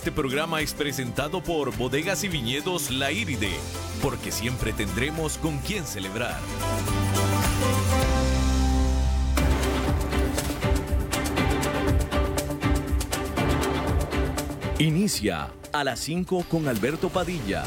Este programa es presentado por Bodegas y Viñedos La Iride, porque siempre tendremos con quién celebrar. Inicia a las 5 con Alberto Padilla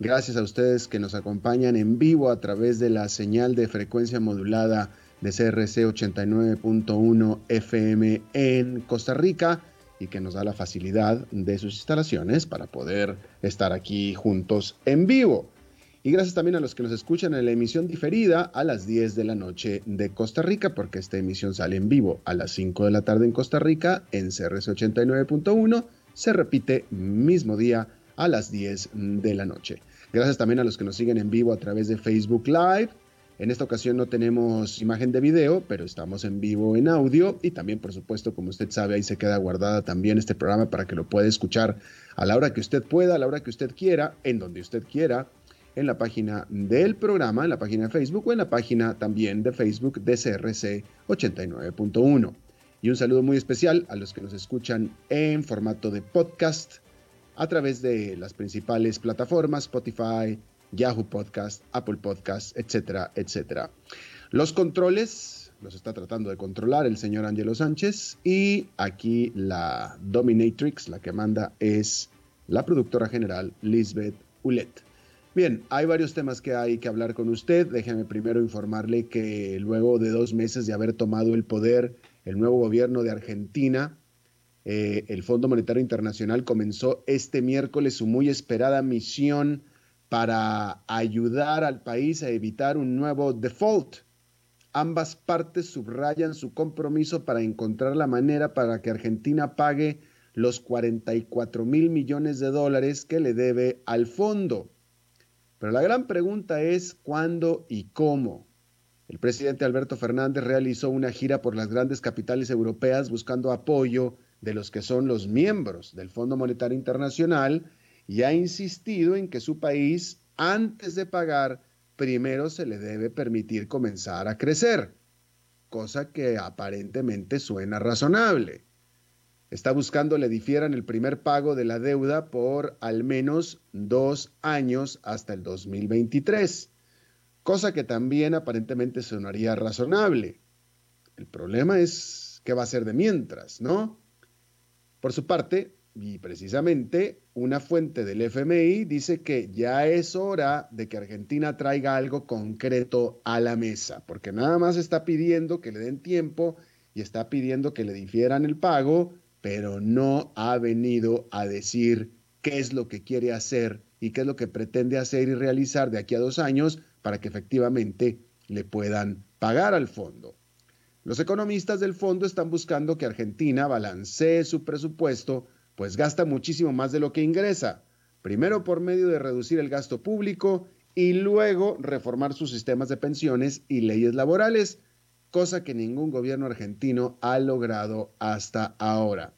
Gracias a ustedes que nos acompañan en vivo a través de la señal de frecuencia modulada de CRC 89.1 FM en Costa Rica y que nos da la facilidad de sus instalaciones para poder estar aquí juntos en vivo. Y gracias también a los que nos escuchan en la emisión diferida a las 10 de la noche de Costa Rica, porque esta emisión sale en vivo a las 5 de la tarde en Costa Rica en CRC 89.1. Se repite mismo día a las 10 de la noche. Gracias también a los que nos siguen en vivo a través de Facebook Live. En esta ocasión no tenemos imagen de video, pero estamos en vivo en audio y también, por supuesto, como usted sabe, ahí se queda guardada también este programa para que lo pueda escuchar a la hora que usted pueda, a la hora que usted quiera, en donde usted quiera, en la página del programa, en la página de Facebook o en la página también de Facebook de CRC 89.1. Y un saludo muy especial a los que nos escuchan en formato de podcast a través de las principales plataformas, Spotify, Yahoo Podcast, Apple Podcast, etcétera, etcétera. Los controles los está tratando de controlar el señor Angelo Sánchez y aquí la dominatrix, la que manda es la productora general Lisbeth Ulet. Bien, hay varios temas que hay que hablar con usted. Déjeme primero informarle que luego de dos meses de haber tomado el poder el nuevo gobierno de Argentina, eh, el Fondo Monetario Internacional comenzó este miércoles su muy esperada misión para ayudar al país a evitar un nuevo default. Ambas partes subrayan su compromiso para encontrar la manera para que Argentina pague los 44 mil millones de dólares que le debe al fondo. Pero la gran pregunta es cuándo y cómo. El presidente Alberto Fernández realizó una gira por las grandes capitales europeas buscando apoyo de los que son los miembros del Fondo Monetario Internacional y ha insistido en que su país, antes de pagar, primero se le debe permitir comenzar a crecer, cosa que aparentemente suena razonable. Está buscando le difieran el primer pago de la deuda por al menos dos años hasta el 2023, cosa que también aparentemente sonaría razonable. El problema es qué va a ser de mientras, ¿no? Por su parte, y precisamente una fuente del FMI dice que ya es hora de que Argentina traiga algo concreto a la mesa, porque nada más está pidiendo que le den tiempo y está pidiendo que le difieran el pago, pero no ha venido a decir qué es lo que quiere hacer y qué es lo que pretende hacer y realizar de aquí a dos años para que efectivamente le puedan pagar al fondo. Los economistas del fondo están buscando que Argentina balancee su presupuesto, pues gasta muchísimo más de lo que ingresa, primero por medio de reducir el gasto público y luego reformar sus sistemas de pensiones y leyes laborales, cosa que ningún gobierno argentino ha logrado hasta ahora.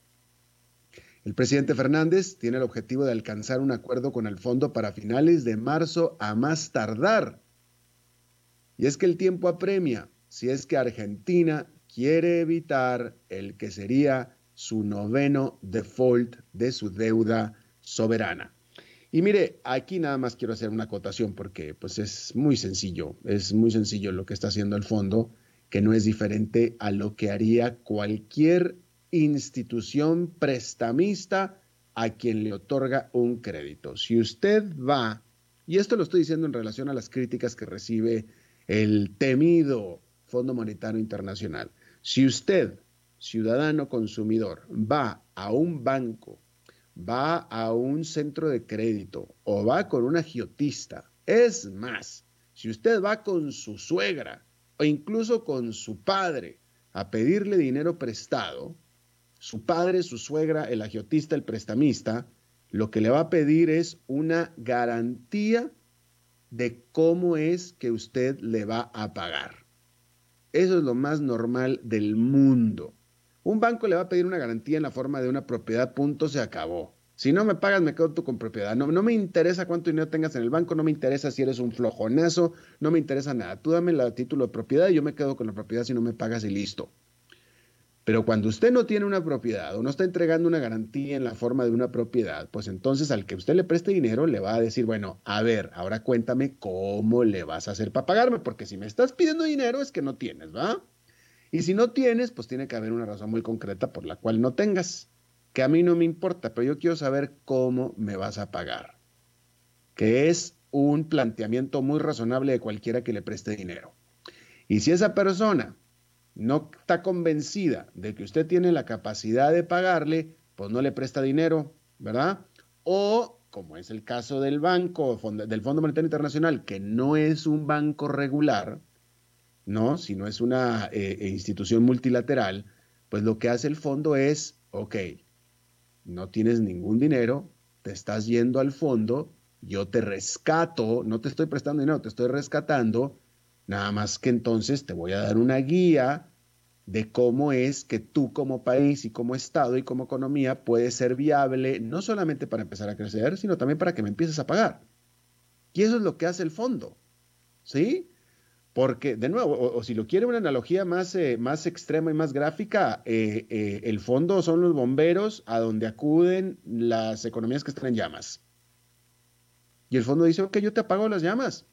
El presidente Fernández tiene el objetivo de alcanzar un acuerdo con el fondo para finales de marzo a más tardar. Y es que el tiempo apremia si es que Argentina quiere evitar el que sería su noveno default de su deuda soberana. Y mire, aquí nada más quiero hacer una acotación porque pues es muy sencillo, es muy sencillo lo que está haciendo el fondo, que no es diferente a lo que haría cualquier institución prestamista a quien le otorga un crédito. Si usted va, y esto lo estoy diciendo en relación a las críticas que recibe el temido Fondo Monetario Internacional. Si usted, ciudadano consumidor, va a un banco, va a un centro de crédito o va con un agiotista, es más, si usted va con su suegra o incluso con su padre a pedirle dinero prestado, su padre, su suegra, el agiotista, el prestamista, lo que le va a pedir es una garantía de cómo es que usted le va a pagar. Eso es lo más normal del mundo. Un banco le va a pedir una garantía en la forma de una propiedad, punto, se acabó. Si no me pagas, me quedo tú con propiedad. No, no me interesa cuánto dinero tengas en el banco, no me interesa si eres un flojonazo, no me interesa nada. Tú dame el título de propiedad y yo me quedo con la propiedad si no me pagas y listo. Pero cuando usted no tiene una propiedad o no está entregando una garantía en la forma de una propiedad, pues entonces al que usted le preste dinero le va a decir, bueno, a ver, ahora cuéntame cómo le vas a hacer para pagarme, porque si me estás pidiendo dinero es que no tienes, ¿va? Y si no tienes, pues tiene que haber una razón muy concreta por la cual no tengas, que a mí no me importa, pero yo quiero saber cómo me vas a pagar, que es un planteamiento muy razonable de cualquiera que le preste dinero. Y si esa persona no está convencida de que usted tiene la capacidad de pagarle, pues no le presta dinero, ¿verdad? O, como es el caso del banco, del Fondo Monetario Internacional, que no es un banco regular, ¿no? Sino es una eh, eh, institución multilateral, pues lo que hace el fondo es, ok, no tienes ningún dinero, te estás yendo al fondo, yo te rescato, no te estoy prestando dinero, te estoy rescatando, Nada más que entonces te voy a dar una guía de cómo es que tú como país y como Estado y como economía puedes ser viable, no solamente para empezar a crecer, sino también para que me empieces a pagar. Y eso es lo que hace el fondo. ¿Sí? Porque, de nuevo, o, si lo quiere una analogía más, eh, más extrema y más gráfica, eh, eh, el fondo son los bomberos a donde acuden las economías que están en llamas. Y el fondo dice, ok, yo te apago las llamas.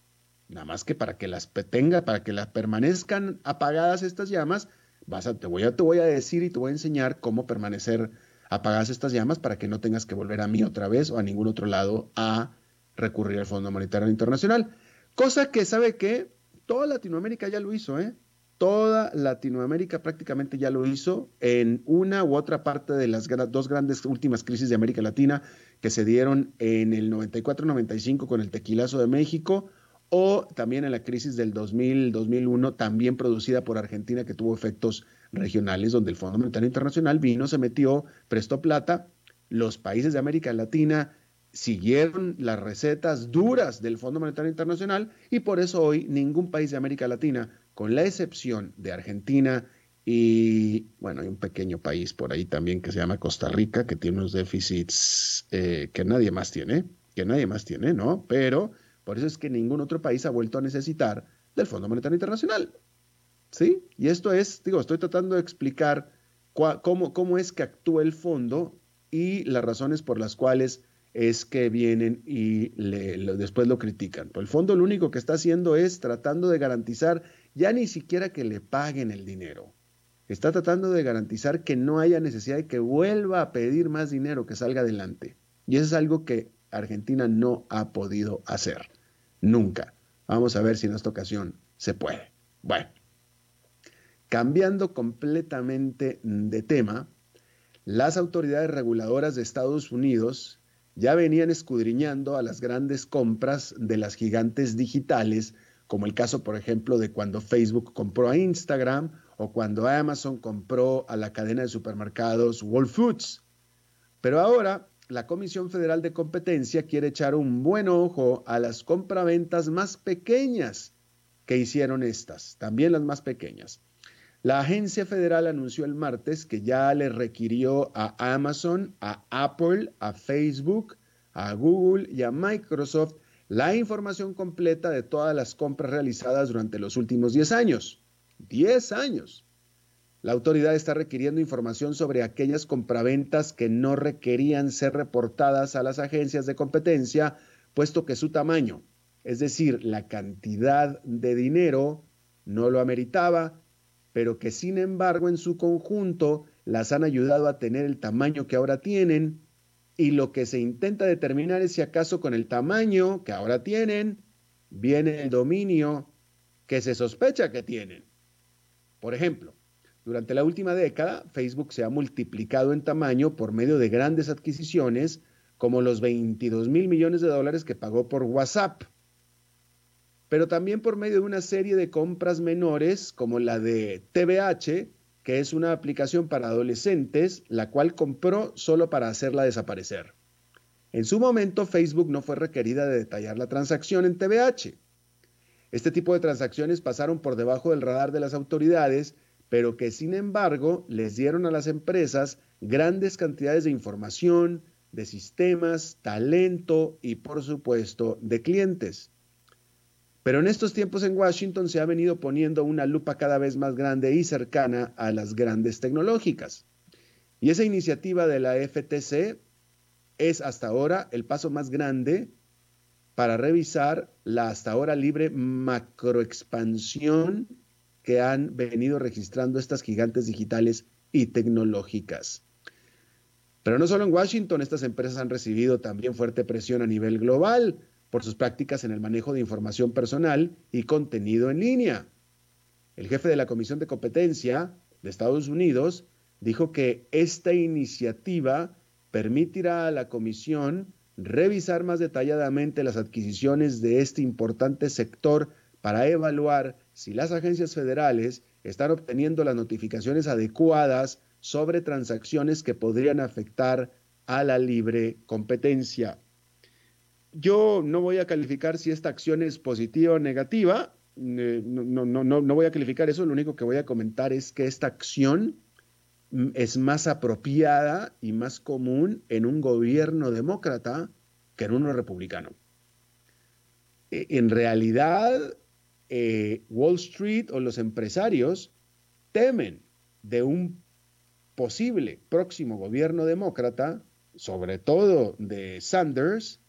Nada más que para que las tenga, para que las permanezcan apagadas estas llamas, vas a, te, voy a, te voy a decir y te voy a enseñar cómo permanecer apagadas estas llamas para que no tengas que volver a mí otra vez o a ningún otro lado a recurrir al Fondo Monetario Internacional. Cosa que, ¿sabe que Toda Latinoamérica ya lo hizo, ¿eh? Toda Latinoamérica prácticamente ya lo hizo en una u otra parte de las dos grandes últimas crisis de América Latina que se dieron en el 94-95 con el tequilazo de México o también en la crisis del 2000-2001, también producida por Argentina, que tuvo efectos regionales, donde el Fondo Monetario Internacional vino, se metió, prestó plata, los países de América Latina siguieron las recetas duras del Fondo Monetario Internacional y por eso hoy ningún país de América Latina, con la excepción de Argentina y, bueno, hay un pequeño país por ahí también que se llama Costa Rica, que tiene unos déficits eh, que nadie más tiene, que nadie más tiene, ¿no? Pero por eso es que ningún otro país ha vuelto a necesitar del Fondo Monetario Internacional. ¿Sí? Y esto es, digo, estoy tratando de explicar cómo, cómo es que actúa el fondo y las razones por las cuales es que vienen y después lo critican. el fondo lo único que está haciendo es tratando de garantizar ya ni siquiera que le paguen el dinero. Está tratando de garantizar que no haya necesidad de que vuelva a pedir más dinero, que salga adelante. Y eso es algo que Argentina no ha podido hacer. Nunca. Vamos a ver si en esta ocasión se puede. Bueno, cambiando completamente de tema, las autoridades reguladoras de Estados Unidos ya venían escudriñando a las grandes compras de las gigantes digitales, como el caso, por ejemplo, de cuando Facebook compró a Instagram o cuando Amazon compró a la cadena de supermercados Whole Foods. Pero ahora la Comisión Federal de Competencia quiere echar un buen ojo a las compraventas más pequeñas que hicieron estas, también las más pequeñas. La agencia federal anunció el martes que ya le requirió a Amazon, a Apple, a Facebook, a Google y a Microsoft la información completa de todas las compras realizadas durante los últimos 10 años. 10 años. La autoridad está requiriendo información sobre aquellas compraventas que no requerían ser reportadas a las agencias de competencia, puesto que su tamaño, es decir, la cantidad de dinero, no lo ameritaba, pero que sin embargo en su conjunto las han ayudado a tener el tamaño que ahora tienen y lo que se intenta determinar es si acaso con el tamaño que ahora tienen viene el dominio que se sospecha que tienen. Por ejemplo, durante la última década, Facebook se ha multiplicado en tamaño por medio de grandes adquisiciones, como los 22 mil millones de dólares que pagó por WhatsApp, pero también por medio de una serie de compras menores, como la de TBH, que es una aplicación para adolescentes, la cual compró solo para hacerla desaparecer. En su momento, Facebook no fue requerida de detallar la transacción en TVH. Este tipo de transacciones pasaron por debajo del radar de las autoridades, pero que sin embargo les dieron a las empresas grandes cantidades de información, de sistemas, talento y por supuesto de clientes. Pero en estos tiempos en Washington se ha venido poniendo una lupa cada vez más grande y cercana a las grandes tecnológicas. Y esa iniciativa de la FTC es hasta ahora el paso más grande para revisar la hasta ahora libre macroexpansión que han venido registrando estas gigantes digitales y tecnológicas. Pero no solo en Washington, estas empresas han recibido también fuerte presión a nivel global por sus prácticas en el manejo de información personal y contenido en línea. El jefe de la Comisión de Competencia de Estados Unidos dijo que esta iniciativa permitirá a la Comisión revisar más detalladamente las adquisiciones de este importante sector para evaluar si las agencias federales están obteniendo las notificaciones adecuadas sobre transacciones que podrían afectar a la libre competencia. Yo no voy a calificar si esta acción es positiva o negativa, eh, no, no, no, no voy a calificar eso, lo único que voy a comentar es que esta acción mm, es más apropiada y más común en un gobierno demócrata que en uno republicano. E, en realidad, eh, Wall Street o los empresarios temen de un posible próximo gobierno demócrata, sobre todo de Sanders,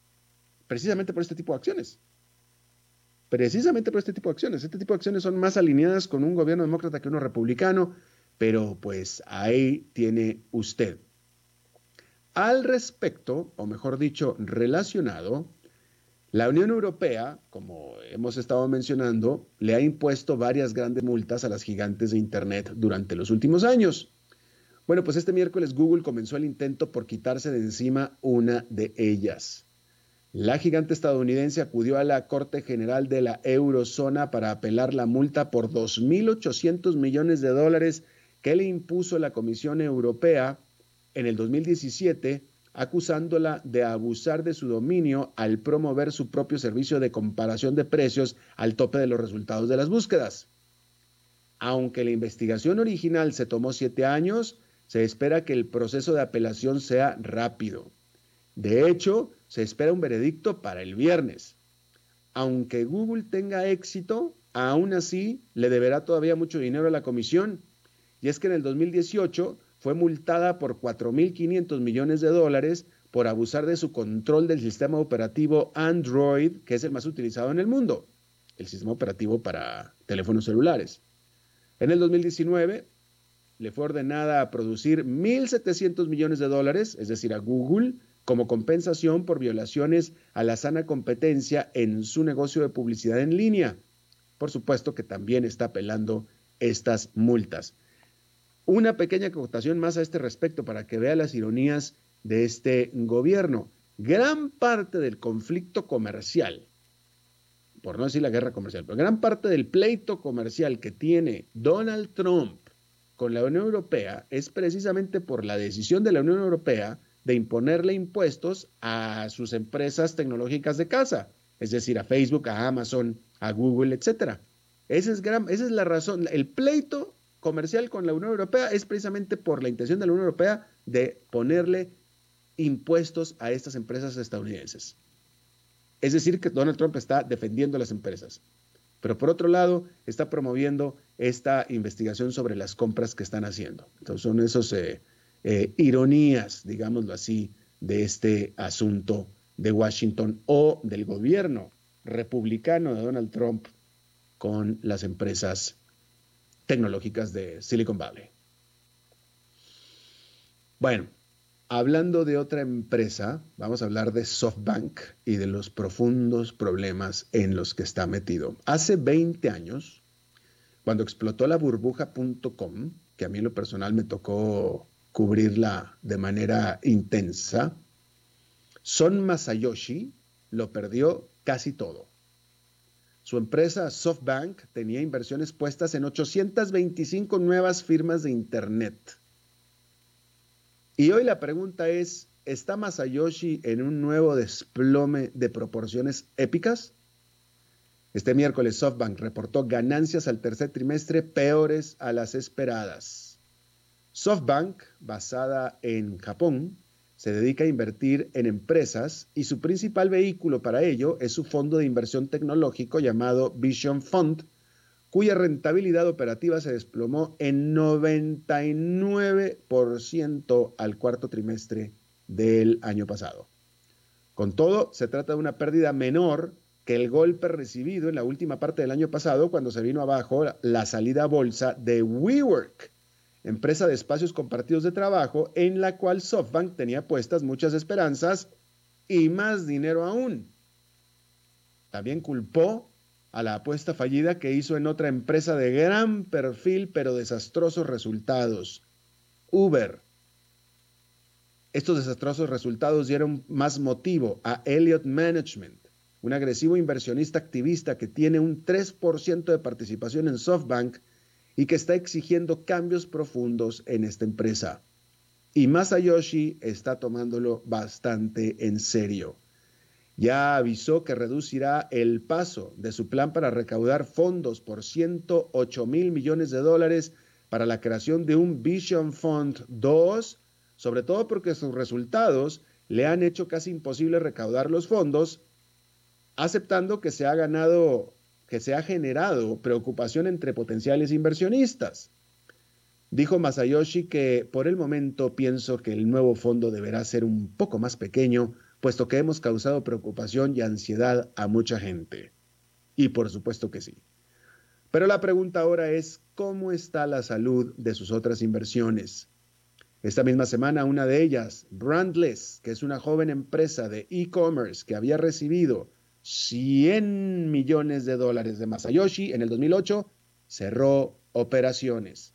precisamente por este tipo de acciones. Precisamente por este tipo de acciones. Este tipo de acciones son más alineadas con un gobierno demócrata que uno republicano, pero pues ahí tiene usted. Al respecto, o mejor dicho, relacionado, la Unión Europea, como hemos estado mencionando, le ha impuesto varias grandes multas a las gigantes de Internet durante los últimos años. Bueno, pues este miércoles Google comenzó el intento por quitarse de encima una de ellas. La gigante estadounidense acudió a la Corte General de la Eurozona para apelar la multa por 2.800 millones de dólares que le impuso la Comisión Europea en el 2017, acusándola de abusar de su dominio al promover su propio servicio de comparación de precios al tope de los resultados de las búsquedas. Aunque la investigación original se tomó siete años, se espera que el proceso de apelación sea rápido. De hecho, se espera un veredicto para el viernes. Aunque Google tenga éxito, aún así le deberá todavía mucho dinero a la comisión. Y es que en el 2018 fue multada por 4.500 millones de dólares por abusar de su control del sistema operativo Android, que es el más utilizado en el mundo, el sistema operativo para teléfonos celulares. En el 2019, le fue ordenada a producir 1.700 millones de dólares, es decir, a Google, como compensación por violaciones a la sana competencia en su negocio de publicidad en línea. Por supuesto que también está apelando estas multas. Una pequeña acotación más a este respecto para que vea las ironías de este gobierno. Gran parte del conflicto comercial, por no decir la guerra comercial, pero gran parte del pleito comercial que tiene Donald Trump con la Unión Europea es precisamente por la decisión de la Unión Europea de imponerle impuestos a sus empresas tecnológicas de casa, es decir, a Facebook, a Amazon, a Google, etc. Esa es, esa es la razón. El pleito comercial con la Unión Europea es precisamente por la intención de la Unión Europea de ponerle impuestos a estas empresas estadounidenses. Es decir, que Donald Trump está defendiendo a las empresas. Pero por otro lado, está promoviendo esta investigación sobre las compras que están haciendo. Entonces son esas eh, eh, ironías, digámoslo así, de este asunto de Washington o del gobierno republicano de Donald Trump con las empresas tecnológicas de Silicon Valley. Bueno, Hablando de otra empresa, vamos a hablar de SoftBank y de los profundos problemas en los que está metido. Hace 20 años, cuando explotó la burbuja.com, que a mí en lo personal me tocó cubrirla de manera intensa, Son Masayoshi lo perdió casi todo. Su empresa SoftBank tenía inversiones puestas en 825 nuevas firmas de Internet y hoy la pregunta es, ¿está Masayoshi en un nuevo desplome de proporciones épicas? Este miércoles SoftBank reportó ganancias al tercer trimestre peores a las esperadas. SoftBank, basada en Japón, se dedica a invertir en empresas y su principal vehículo para ello es su fondo de inversión tecnológico llamado Vision Fund, cuya rentabilidad operativa se desplomó en 99% al cuarto trimestre del año pasado. Con todo, se trata de una pérdida menor que el golpe recibido en la última parte del año pasado cuando se vino abajo la salida a bolsa de WeWork, empresa de espacios compartidos de trabajo en la cual SoftBank tenía puestas muchas esperanzas y más dinero aún. También culpó a la apuesta fallida que hizo en otra empresa de gran perfil pero desastrosos resultados, Uber. Estos desastrosos resultados dieron más motivo a Elliott Management, un agresivo inversionista activista que tiene un 3% de participación en SoftBank y que está exigiendo cambios profundos en esta empresa. Y Masayoshi está tomándolo bastante en serio ya avisó que reducirá el paso de su plan para recaudar fondos por 108 mil millones de dólares para la creación de un Vision Fund 2, sobre todo porque sus resultados le han hecho casi imposible recaudar los fondos, aceptando que se ha ganado, que se ha generado preocupación entre potenciales inversionistas. Dijo Masayoshi que por el momento pienso que el nuevo fondo deberá ser un poco más pequeño puesto que hemos causado preocupación y ansiedad a mucha gente. Y por supuesto que sí. Pero la pregunta ahora es, ¿cómo está la salud de sus otras inversiones? Esta misma semana, una de ellas, Brandless, que es una joven empresa de e-commerce que había recibido 100 millones de dólares de Masayoshi en el 2008, cerró operaciones.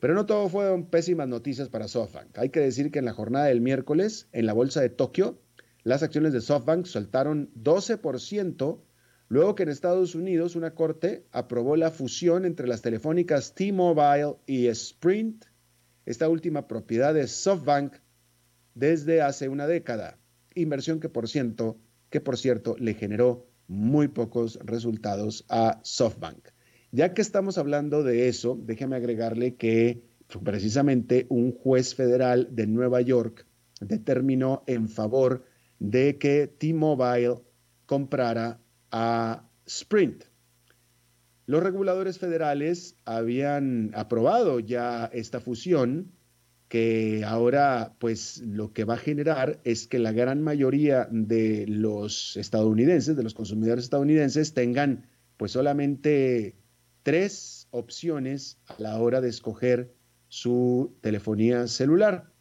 Pero no todo fueron pésimas noticias para SoftBank. Hay que decir que en la jornada del miércoles, en la bolsa de Tokio, las acciones de SoftBank saltaron 12%, luego que en Estados Unidos una corte aprobó la fusión entre las telefónicas T-Mobile y Sprint, esta última propiedad de SoftBank desde hace una década, inversión que por cierto, que por cierto le generó muy pocos resultados a SoftBank. Ya que estamos hablando de eso, déjeme agregarle que precisamente un juez federal de Nueva York determinó en favor de que T-Mobile comprara a Sprint. Los reguladores federales habían aprobado ya esta fusión que ahora pues lo que va a generar es que la gran mayoría de los estadounidenses, de los consumidores estadounidenses tengan pues solamente tres opciones a la hora de escoger su telefonía celular.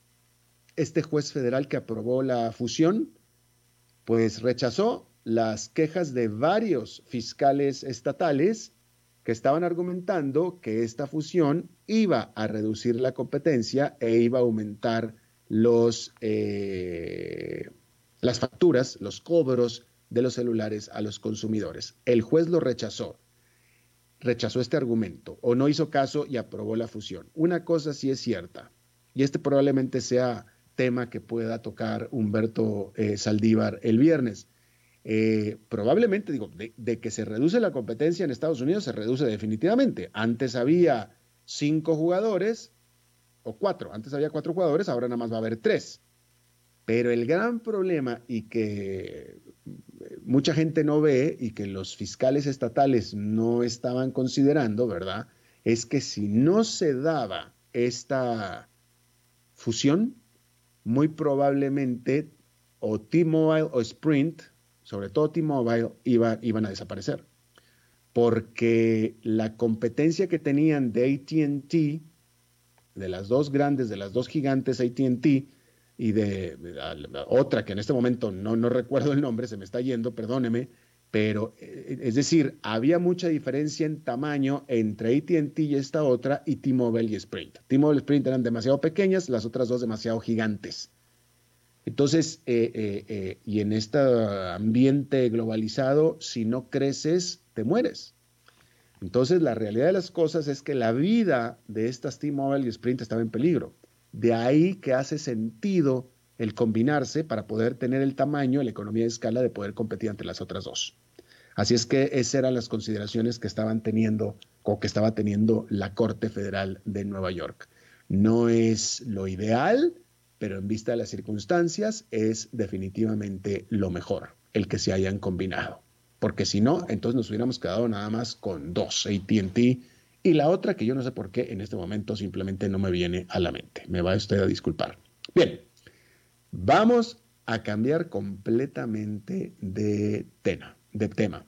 Este juez federal que aprobó la fusión pues rechazó las quejas de varios fiscales estatales que estaban argumentando que esta fusión iba a reducir la competencia e iba a aumentar los, eh, las facturas, los cobros de los celulares a los consumidores. El juez lo rechazó, rechazó este argumento o no hizo caso y aprobó la fusión. Una cosa sí es cierta, y este probablemente sea tema que pueda tocar Humberto eh, Saldívar el viernes. Eh, probablemente, digo, de, que se reduce la competencia en Estados Unidos, se reduce definitivamente. Antes había cinco jugadores, o cuatro, antes había cuatro jugadores, ahora nada más va a haber tres. Pero el gran problema y que eh, mucha gente no ve y que los fiscales estatales no estaban considerando, ¿verdad? Es que si no se daba esta fusión, muy probablemente o T-Mobile o Sprint, sobre todo T-Mobile, iba, iban a desaparecer. Porque la competencia que tenían de ATT, de las dos grandes, de las dos gigantes ATT, y de, otra que en este momento no, no recuerdo el nombre, se me está yendo, perdóneme, pero eh, es decir, había mucha diferencia en tamaño entre ATT y esta otra y T-Mobile y Sprint. T-Mobile y Sprint eran demasiado pequeñas, las otras dos demasiado gigantes. Entonces, eh, eh, y en este ambiente globalizado, si no creces, te mueres. Entonces, la realidad de las cosas es que la vida de estas T-Mobile y Sprint estaba en peligro. De ahí que hace sentido el combinarse para poder tener el tamaño, la economía de escala de poder competir ante las otras dos. Así es que esas eran las consideraciones que estaban teniendo o que estaba teniendo la Corte Federal de Nueva York. No es lo ideal, pero en vista de las circunstancias es definitivamente lo mejor, el que se hayan combinado. Porque si no, entonces nos hubiéramos quedado nada más con dos, ATT y la otra que yo no sé por qué en este momento simplemente no me viene a la mente. Me va usted a disculpar. Bien, vamos a cambiar completamente de tema. De tema.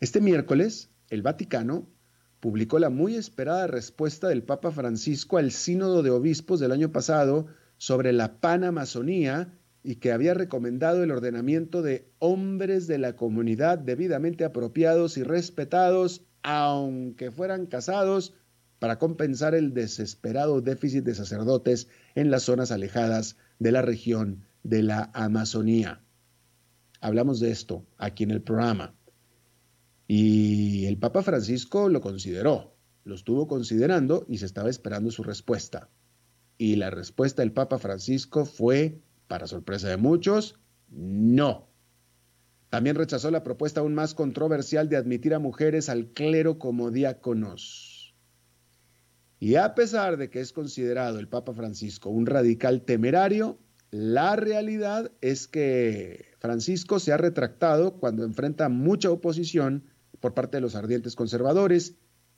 Este miércoles, el Vaticano publicó la muy esperada respuesta del Papa Francisco al Sínodo de Obispos del año pasado sobre la panamazonía y que había recomendado el ordenamiento de hombres de la comunidad debidamente apropiados y respetados, aunque fueran casados, para compensar el desesperado déficit de sacerdotes en las zonas alejadas de la región de la Amazonía. Hablamos de esto aquí en el programa. Y el Papa Francisco lo consideró, lo estuvo considerando y se estaba esperando su respuesta. Y la respuesta del Papa Francisco fue, para sorpresa de muchos, no. También rechazó la propuesta aún más controversial de admitir a mujeres al clero como diáconos. Y a pesar de que es considerado el Papa Francisco un radical temerario, la realidad es que Francisco se ha retractado cuando enfrenta mucha oposición por parte de los ardientes conservadores,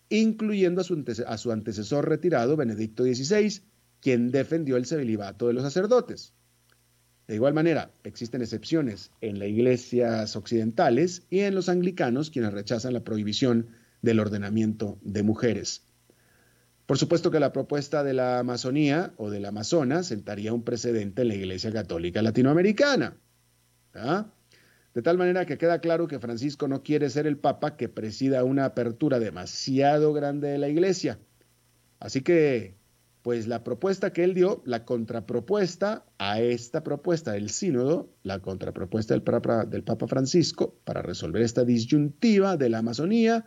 incluyendo a su, antecesor retirado, Benedicto XVI, quien defendió el celibato de los sacerdotes. De igual manera, existen excepciones en las iglesias occidentales y en los anglicanos quienes rechazan la prohibición del ordenamiento de mujeres. Por supuesto que la propuesta de la Amazonía o de la Amazona sentaría un precedente en la Iglesia Católica Latinoamericana. ¿ah? De tal manera que queda claro que Francisco no quiere ser el Papa que presida una apertura demasiado grande de la Iglesia. Así que, pues la propuesta que él dio, la contrapropuesta a esta propuesta del sínodo, la contrapropuesta del Papa, del Papa Francisco para resolver esta disyuntiva de la Amazonía,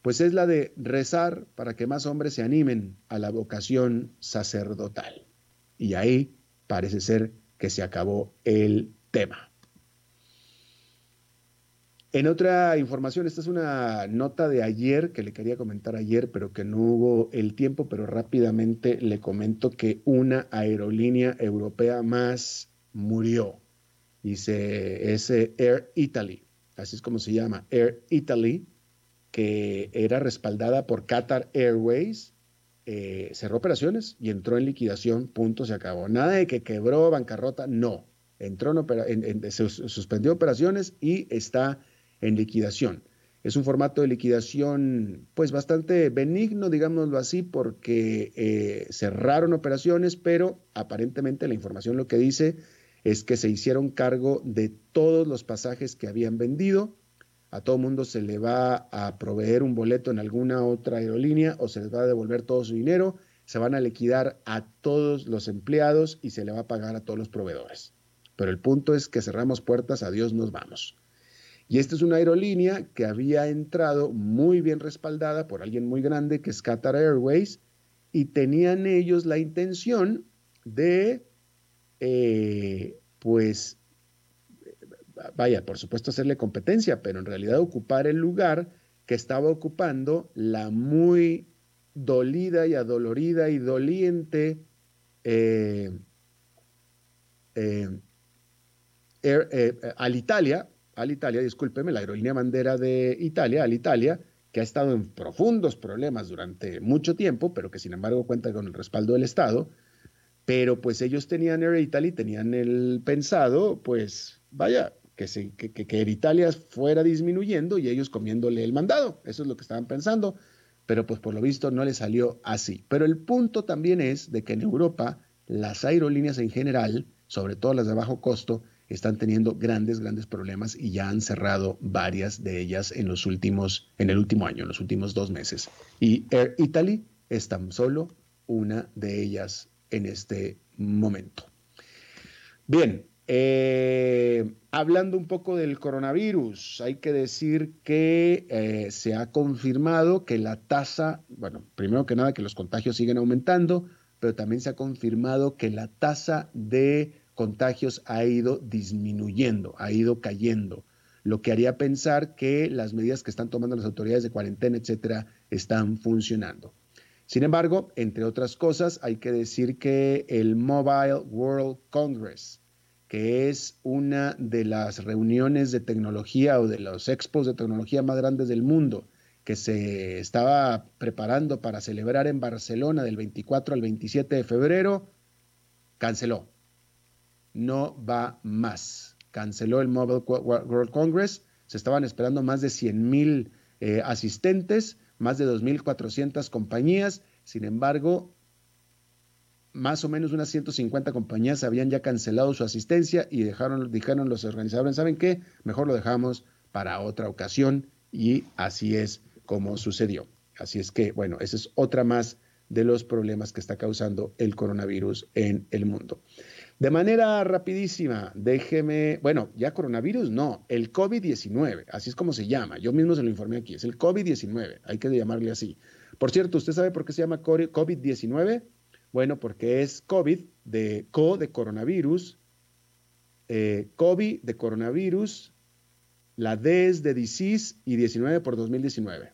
pues es la de rezar para que más hombres se animen a la vocación sacerdotal. Y ahí parece ser que se acabó el tema. En otra información, esta es una nota de ayer que le quería comentar ayer, pero que no hubo el tiempo, pero rápidamente le comento que una aerolínea europea más murió. Dice, es Air Italy, así es como se llama, Air Italy, que era respaldada por Qatar Airways, eh, cerró operaciones y entró en liquidación, punto, se acabó. Nada de que quebró, bancarrota, no. Entró en, se suspendió operaciones y está en liquidación. Es un formato de liquidación pues bastante benigno, digámoslo así, porque eh, cerraron operaciones, pero aparentemente la información lo que dice es que se hicieron cargo de todos los pasajes que habían vendido. A todo mundo se le va a proveer un boleto en alguna otra aerolínea o se les va a devolver todo su dinero. Se van a liquidar a todos los empleados y se le va a pagar a todos los proveedores. Pero el punto es que cerramos puertas, adiós, nos vamos. Y esta es una aerolínea que había entrado muy bien respaldada por alguien muy grande que es Qatar Airways y tenían ellos la intención de, eh, pues, vaya, por supuesto hacerle competencia, pero en realidad ocupar el lugar que estaba ocupando la muy dolida y adolorida y doliente eh, eh, Alitalia, Alitalia, discúlpeme, la aerolínea bandera de Italia, Alitalia, que ha estado en profundos problemas durante mucho tiempo, pero que sin embargo cuenta con el respaldo del Estado. Pero pues ellos tenían Air Italy, tenían el pensado, pues vaya, que, se, que, que Air Italia fuera disminuyendo y ellos comiéndole el mandado. Eso es lo que estaban pensando, pero pues por lo visto no le salió así. Pero el punto también es de que en Europa las aerolíneas en general, sobre todo las de bajo costo, están teniendo grandes, grandes problemas y ya han cerrado varias de ellas en los últimos, en el último año, en los últimos dos meses. Y Air Italy es tan solo una de ellas en este momento. Bien, eh, hablando un poco del coronavirus, hay que decir que eh, se ha confirmado que la tasa, bueno, primero que nada que los contagios siguen aumentando, pero también se ha confirmado que la tasa de contagios ha ido disminuyendo, ha ido cayendo, lo que haría pensar que las medidas que están tomando las autoridades de cuarentena, etcétera, están funcionando. Sin embargo, entre otras cosas, hay que decir que el Mobile World Congress, que es una de las reuniones de tecnología o de los expos de tecnología más grandes del mundo, que se estaba preparando para celebrar en Barcelona del 24 al 27 de febrero, canceló. No va más. Canceló el Mobile World Congress. Se estaban esperando más de 100 mil eh, asistentes más de 2.400 compañías. Sin embargo, más o menos unas 150 compañías habían ya cancelado su asistencia y dejaron, dijeron los organizadores, ¿saben qué? Mejor lo dejamos para otra ocasión y así es como sucedió. Así es que, bueno, esa es otra más de los problemas que está causando el coronavirus en el mundo. De manera rapidísima, déjeme, bueno, ya coronavirus no, el COVID-19, así es como se llama, yo mismo se lo informé aquí, es el COVID-19, hay que llamarle así. Por cierto, ¿usted sabe por qué se llama COVID-19? Bueno, porque es COVID de co de coronavirus, eh, COVID de coronavirus, la D es de disease y 19 por 2019.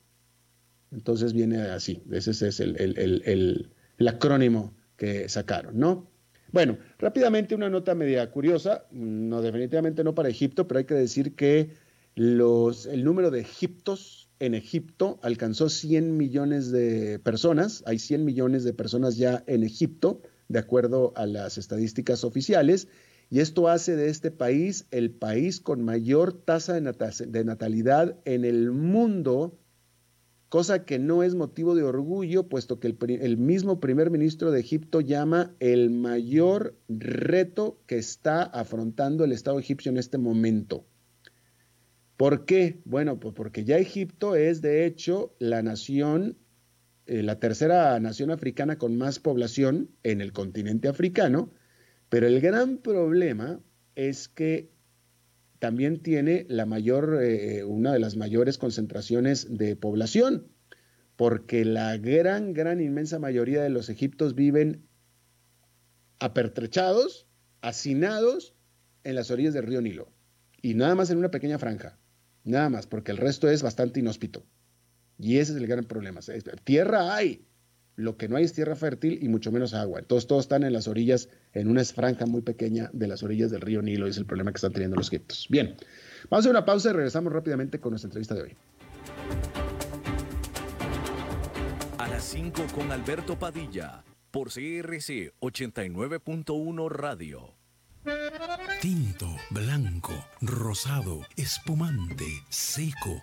Entonces viene así, ese es el, el acrónimo que sacaron, ¿no? Bueno, rápidamente una nota media curiosa, no definitivamente no para Egipto, pero hay que decir que los, el número de egiptos en Egipto alcanzó 100 millones de personas, hay 100 millones de personas ya en Egipto, de acuerdo a las estadísticas oficiales, y esto hace de este país el país con mayor tasa de natalidad en el mundo cosa que no es motivo de orgullo, puesto que el, mismo primer ministro de Egipto llama el mayor reto que está afrontando el Estado egipcio en este momento. ¿Por qué? Bueno, pues porque ya Egipto es de hecho la nación, eh, la tercera nación africana con más población en el continente africano, pero el gran problema es que también tiene la mayor, eh, una de las mayores concentraciones de población, porque la gran, gran, inmensa mayoría de los egiptos viven apertrechados, hacinados en las orillas del río Nilo, y nada más en una pequeña franja, nada más, porque el resto es bastante inhóspito. Y ese es el gran problema. Tierra hay, lo que no hay es tierra fértil y mucho menos agua. Entonces todos están en las orillas, en una franja muy pequeña de las orillas del río Nilo, y es el problema que están teniendo los egiptos. Bien, vamos a hacer una pausa y regresamos rápidamente con nuestra entrevista de hoy. A las 5 con Alberto Padilla, por CRC 89.1 Radio. Tinto, blanco, rosado, espumante, seco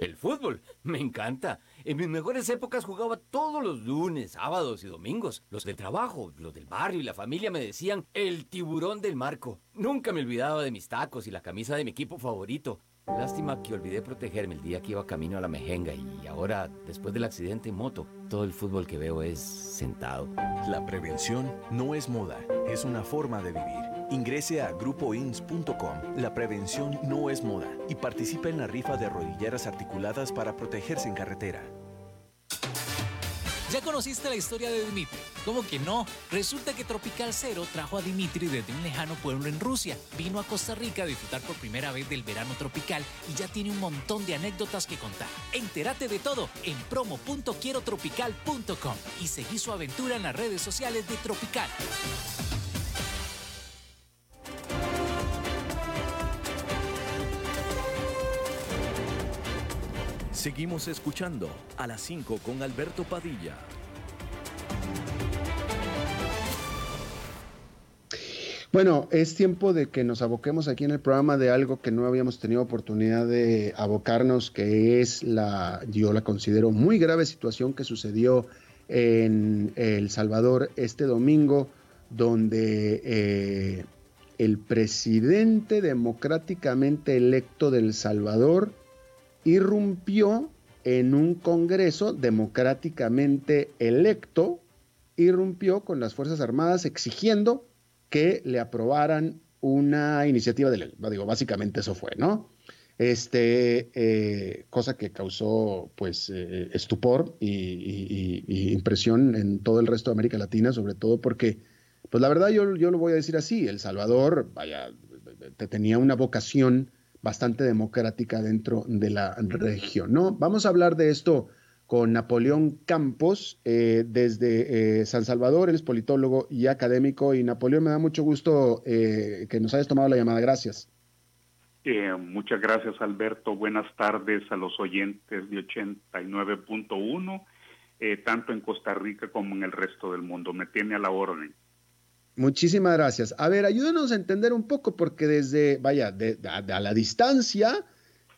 El fútbol, me encanta. En mis mejores épocas jugaba todos los lunes, sábados y domingos. Los del trabajo, los del barrio y la familia me decían el tiburón del marco. Nunca me olvidaba de mis tacos y la camisa de mi equipo favorito. Lástima que olvidé protegerme el día que iba camino a la mejenga y ahora, después del accidente en moto, todo el fútbol que veo es sentado. La prevención no es moda, es una forma de vivir. Ingrese a grupoins.com. La prevención no es moda y participe en la rifa de rodilleras articuladas para protegerse en carretera. ¿Ya conociste la historia de Dimitri? ¿Cómo que no? Resulta que Tropical Cero trajo a Dimitri desde un lejano pueblo en Rusia. Vino a Costa Rica a disfrutar por primera vez del verano tropical y ya tiene un montón de anécdotas que contar. Entérate de todo en promo.quierotropical.com y seguí su aventura en las redes sociales de Tropical. Seguimos escuchando a las 5 con Alberto Padilla. Bueno, es tiempo de que nos aboquemos aquí en el programa de algo que no habíamos tenido oportunidad de abocarnos, que es la, yo la considero muy grave situación que sucedió en El Salvador este domingo, donde eh, el presidente democráticamente electo del Salvador irrumpió en un Congreso democráticamente electo, irrumpió con las Fuerzas Armadas exigiendo que le aprobaran una iniciativa de. Digo, básicamente eso fue, ¿no? Este, eh, cosa que causó pues eh, estupor y, impresión en todo el resto de América Latina, sobre todo porque, pues la verdad yo, yo lo voy a decir así, El Salvador, vaya, tenía una vocación bastante democrática dentro de la región. ¿no? Vamos a hablar de esto con Napoleón Campos eh, desde eh, San Salvador, él es politólogo y académico. Y Napoleón, me da mucho gusto eh, que nos hayas tomado la llamada. Gracias. muchas gracias, Alberto. Buenas tardes a los oyentes de 89.1, tanto en Costa Rica como en el resto del mundo. Me tiene a la orden. Muchísimas gracias. A ver, ayúdenos a entender un poco, porque desde, vaya, a, la distancia,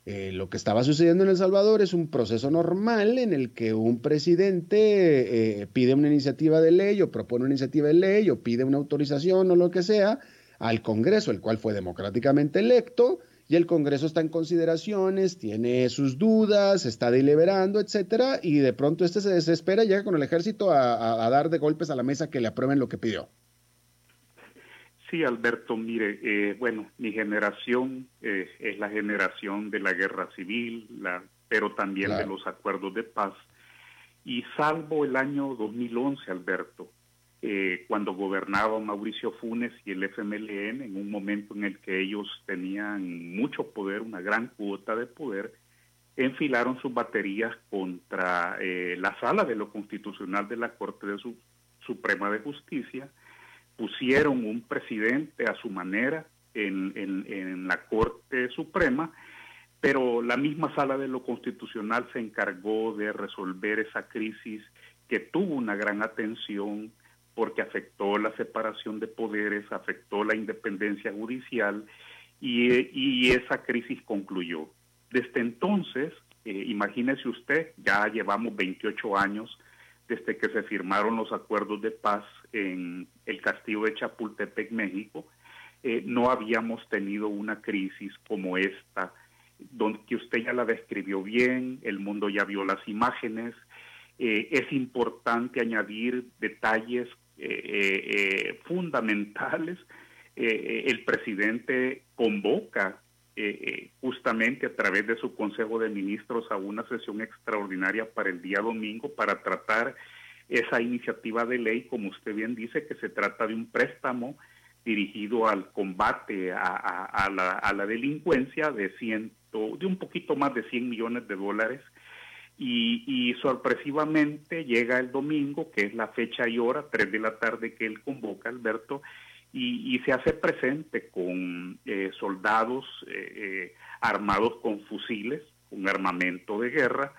eh, lo que estaba sucediendo en El Salvador es un proceso normal en el que un presidente eh, pide una iniciativa de ley o propone una iniciativa de ley o pide una autorización o lo que sea al Congreso, el cual fue democráticamente electo, y el Congreso está en consideraciones, tiene sus dudas, está deliberando, etcétera, y de pronto este se desespera y llega con el ejército a dar de golpes a la mesa que le aprueben lo que pidió. Sí, Alberto, mire, eh, bueno, mi generación eh, es la generación de la guerra civil, la, pero también de los acuerdos de paz. Y salvo el año 2011, Alberto, eh, cuando gobernaba Mauricio Funes y el FMLN, en un momento en el que ellos tenían mucho poder, una gran cuota de poder, enfilaron sus baterías contra la sala de lo constitucional de la Corte de Suprema de Justicia, pusieron un presidente a su manera en, en, la Corte Suprema, pero la misma sala de lo constitucional se encargó de resolver esa crisis que tuvo una gran atención porque afectó la separación de poderes, afectó la independencia judicial y, y esa crisis concluyó. Desde entonces, eh, imagínese usted, ya llevamos 28 años desde que se firmaron los acuerdos de paz en el castillo de Chapultepec, México, eh, no habíamos tenido una crisis como esta, donde que usted ya la describió bien, el mundo ya vio las imágenes. Eh, es importante añadir detalles eh, fundamentales. el presidente convoca justamente a través de su Consejo de Ministros a una sesión extraordinaria para el día domingo para tratar esa iniciativa de ley, como usted bien dice, que se trata de un préstamo dirigido al combate a, la, delincuencia de, ciento, de un poquito más de 100 millones de dólares. Y, sorpresivamente llega el domingo, que es la fecha y hora, 3 de la tarde que él convoca, Alberto, y, se hace presente con eh, soldados eh, eh, armados con fusiles, con armamento de guerra,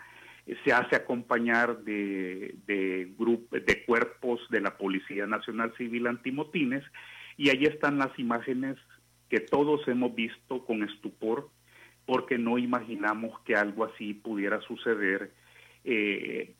se hace acompañar de, de, de cuerpos de la Policía Nacional Civil Antimotines y ahí están las imágenes que todos hemos visto con estupor porque no imaginamos que algo así pudiera suceder eh,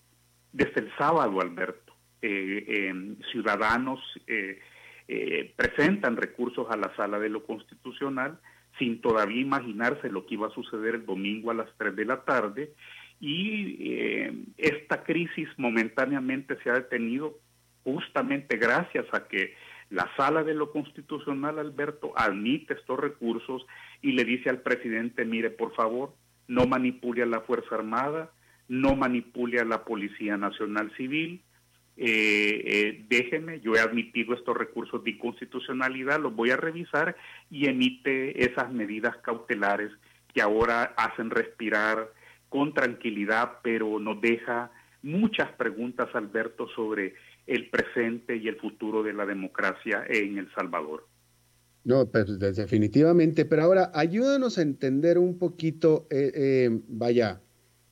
desde el sábado, Alberto. Eh, ciudadanos eh, presentan recursos a la sala de lo constitucional sin todavía imaginarse lo que iba a suceder el domingo a las 3 de la tarde y eh, esta crisis momentáneamente se ha detenido justamente gracias a que la sala de lo constitucional, Alberto, admite estos recursos y le dice al presidente, mire, por favor, no manipule a la Fuerza Armada, no manipule a la Policía Nacional Civil, eh, eh, déjeme, yo he admitido estos recursos de inconstitucionalidad, los voy a revisar y emite esas medidas cautelares que ahora hacen respirar con tranquilidad, pero nos deja muchas preguntas, Alberto, sobre el presente y el futuro de la democracia en El Salvador. No, pues, definitivamente, pero ahora ayúdanos a entender un poquito, eh, eh, vaya,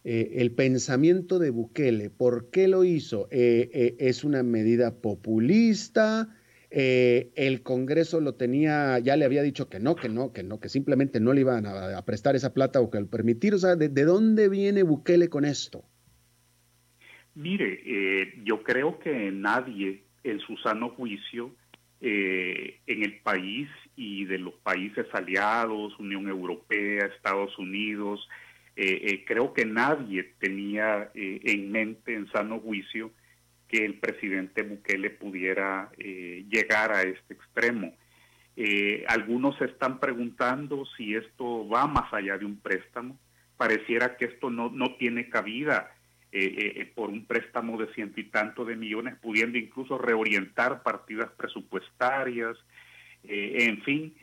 eh, el pensamiento de Bukele, ¿por qué lo hizo? ¿Es una medida populista? Eh, el Congreso lo tenía, ya le había dicho que no, que no, que no, que simplemente no le iban a, prestar esa plata o que al permitir. O sea, ¿de, dónde viene Bukele con esto? Mire, eh, yo creo que nadie en su sano juicio eh, en el país y de los países aliados, Unión Europea, Estados Unidos. Eh, creo que nadie tenía en mente, en sano juicio, que el presidente Bukele pudiera llegar a este extremo. algunos se están preguntando si esto va más allá de un préstamo. Pareciera que esto no, no tiene cabida eh, eh, por un préstamo de ciento y tanto de millones, pudiendo incluso reorientar partidas presupuestarias, eh, en fin,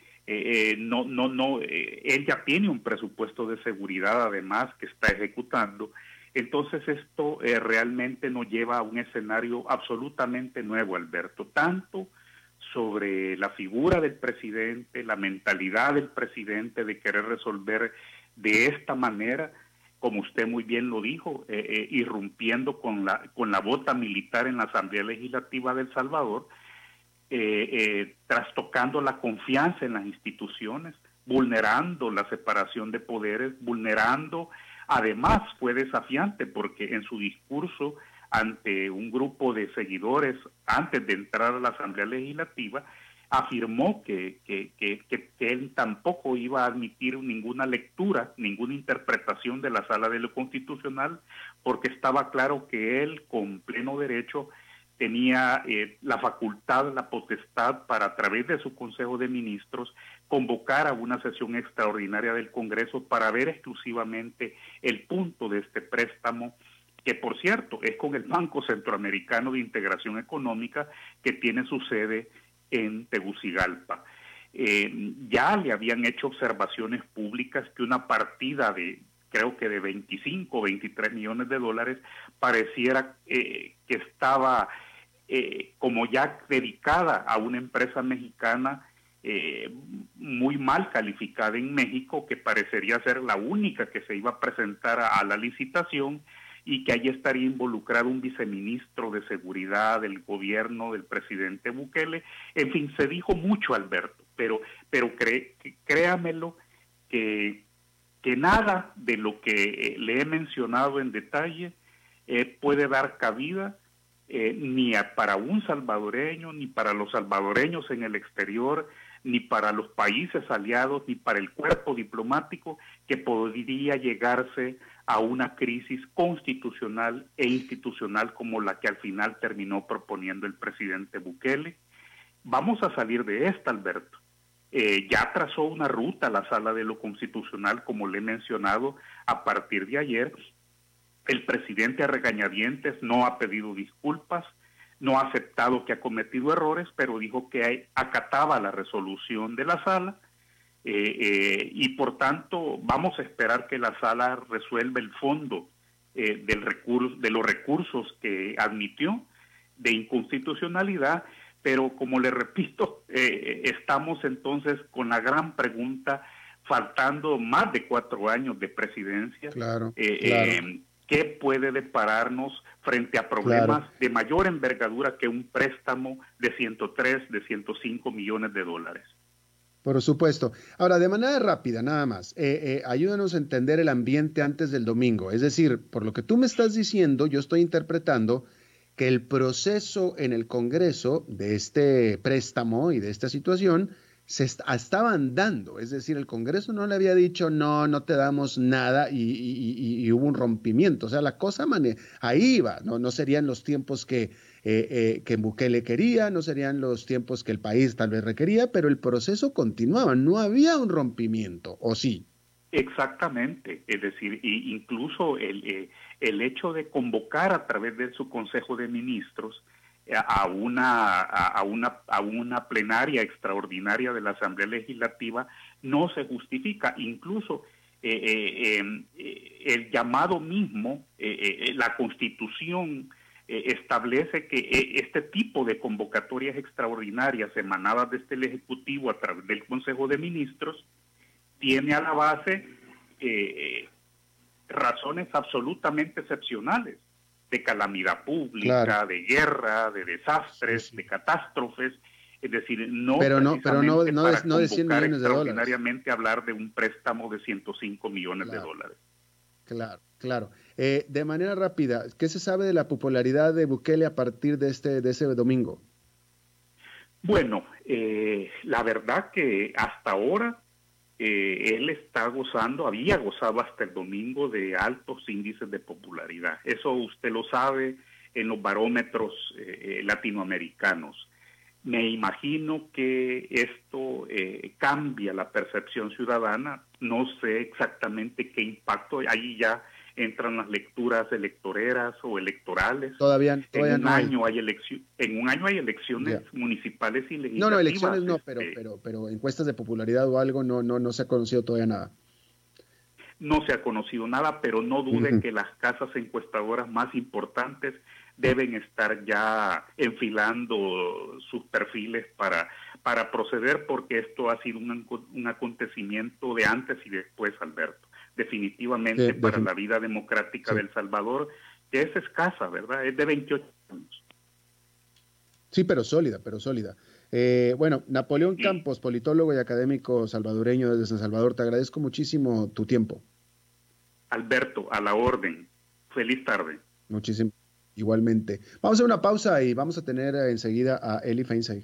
no, no, no, él ya tiene un presupuesto de seguridad además que está ejecutando. Entonces esto realmente nos lleva a un escenario absolutamente nuevo, Alberto, tanto sobre la figura del presidente, la mentalidad del presidente de querer resolver de esta manera, como usted muy bien lo dijo, eh, eh, irrumpiendo con la, con la bota militar en la Asamblea Legislativa de El Salvador, eh, trastocando la confianza en las instituciones, vulnerando la separación de poderes, vulnerando, además fue desafiante porque en su discurso ante un grupo de seguidores antes de entrar a la Asamblea Legislativa, afirmó que, él tampoco iba a admitir ninguna lectura, ninguna interpretación de la sala de lo constitucional, porque estaba claro que él, con pleno derecho, tenía eh, la facultad, la potestad para, a través de su Consejo de Ministros, convocar a una sesión extraordinaria del Congreso para ver exclusivamente el punto de este préstamo que por cierto es con el Banco Centroamericano de Integración Económica que tiene su sede en Tegucigalpa. Eh, ya le habían hecho observaciones públicas que una partida de creo que de 25 o 23 millones de dólares pareciera eh, que estaba eh, como ya dedicada a una empresa mexicana muy mal calificada en México, que parecería ser la única que se iba a presentar a la licitación y que allí estaría involucrado un viceministro de seguridad del gobierno del presidente Bukele. En fin, se dijo mucho, Alberto, pero, pero créamelo que, que nada de lo que eh, le he mencionado en detalle eh, puede dar cabida eh, ni para un salvadoreño, ni para los salvadoreños en el exterior, ni para los países aliados, ni para el cuerpo diplomático que podría llegarse a una crisis constitucional e institucional como la que al final terminó proponiendo el presidente Bukele. Vamos a salir de esta, Alberto. Eh, ya trazó una ruta la sala de lo constitucional, como le he mencionado, a partir de ayer. El presidente a regañadientes no ha pedido disculpas, no ha aceptado que ha cometido errores, pero dijo que acataba la resolución de la sala eh, eh, y por tanto vamos a esperar que la sala resuelva el fondo eh, del recurso, de los recursos que admitió de inconstitucionalidad, pero como le repito, estamos entonces con la gran pregunta, faltando más de cuatro años de presidencia, claro, ¿qué puede depararnos frente a problemas de mayor envergadura que un préstamo de 103, de 105 millones de dólares? Por supuesto. Ahora, de manera rápida, nada más, eh, eh, ayúdanos a entender el ambiente antes del domingo. Es decir, por lo que tú me estás diciendo, yo estoy interpretando que el proceso en el Congreso de este préstamo y de esta situación se estaban dando. Es decir, el Congreso no le había dicho, no, no te damos nada y, hubo un rompimiento. O sea, la cosa ahí iba, ¿no? no serían los tiempos que eh, eh, que Bukele quería, no serían los tiempos que el país tal vez requería, pero el proceso continuaba, no había un rompimiento, ¿o sí? Exactamente, es decir, incluso el, eh, el hecho de convocar a través de su Consejo de Ministros a una, a, una, a una plenaria extraordinaria de la Asamblea Legislativa no se justifica. Incluso em, el llamado mismo, la constitución eh, establece que eh, este tipo de convocatorias extraordinarias emanadas desde el Ejecutivo a través del Consejo de Ministros tiene a la base eh, razones absolutamente excepcionales de calamidad pública, de guerra, de desastres, de catástrofes. Es decir, no pero no, pero no, no, para no de 100 millones de extraordinariamente hablar de un préstamo de 105 millones de dólares. Claro, claro. Eh, de manera rápida, ¿qué se sabe de la popularidad de Bukele a partir de este de ese domingo? Bueno, eh, la verdad que hasta ahora eh, él está gozando, había gozado hasta el domingo de altos índices de popularidad. Eso usted lo sabe en los barómetros eh, latinoamericanos. Me imagino que esto cambia la percepción ciudadana. No sé exactamente qué impacto. Ahí ya entran las lecturas electoreras o electorales. Todavía, en un no año hay, en un año hay elecciones municipales y legislativas. No, no, elecciones no, pero, este pero, pero encuestas de popularidad o algo no, no, no se ha conocido todavía nada. No se ha conocido nada, pero no duden que las casas encuestadoras más importantes deben estar ya enfilando sus perfiles para, para proceder, porque esto ha sido un, un acontecimiento de antes y después, Alberto definitivamente para la vida democrática del Salvador, que es escasa, ¿verdad? Es de 28 años. Sí, pero sólida, pero sólida. Eh, bueno, Napoleón Campos, politólogo y académico salvadoreño desde San Salvador, te agradezco muchísimo tu tiempo. Alberto, a la orden. Feliz tarde. Muchísimo. Igualmente. Vamos a una pausa y vamos a tener enseguida a Eli Feinstein.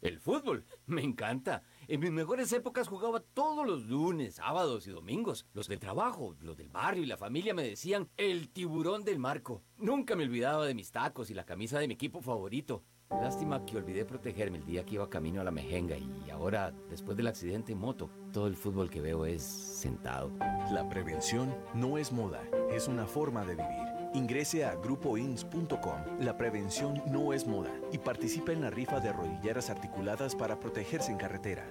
El fútbol, me encanta. En mis mejores épocas jugaba todos los lunes, sábados y domingos. Los del trabajo, los del barrio y la familia me decían el tiburón del marco. Nunca me olvidaba de mis tacos y la camisa de mi equipo favorito. Lástima que olvidé protegerme el día que iba camino a la mejenga y ahora, después del accidente en moto, todo el fútbol que veo es sentado. La prevención no es moda, es una forma de vivir. Ingrese a grupoins.com. La prevención no es moda y participe en la rifa de rodilleras articuladas para protegerse en carretera.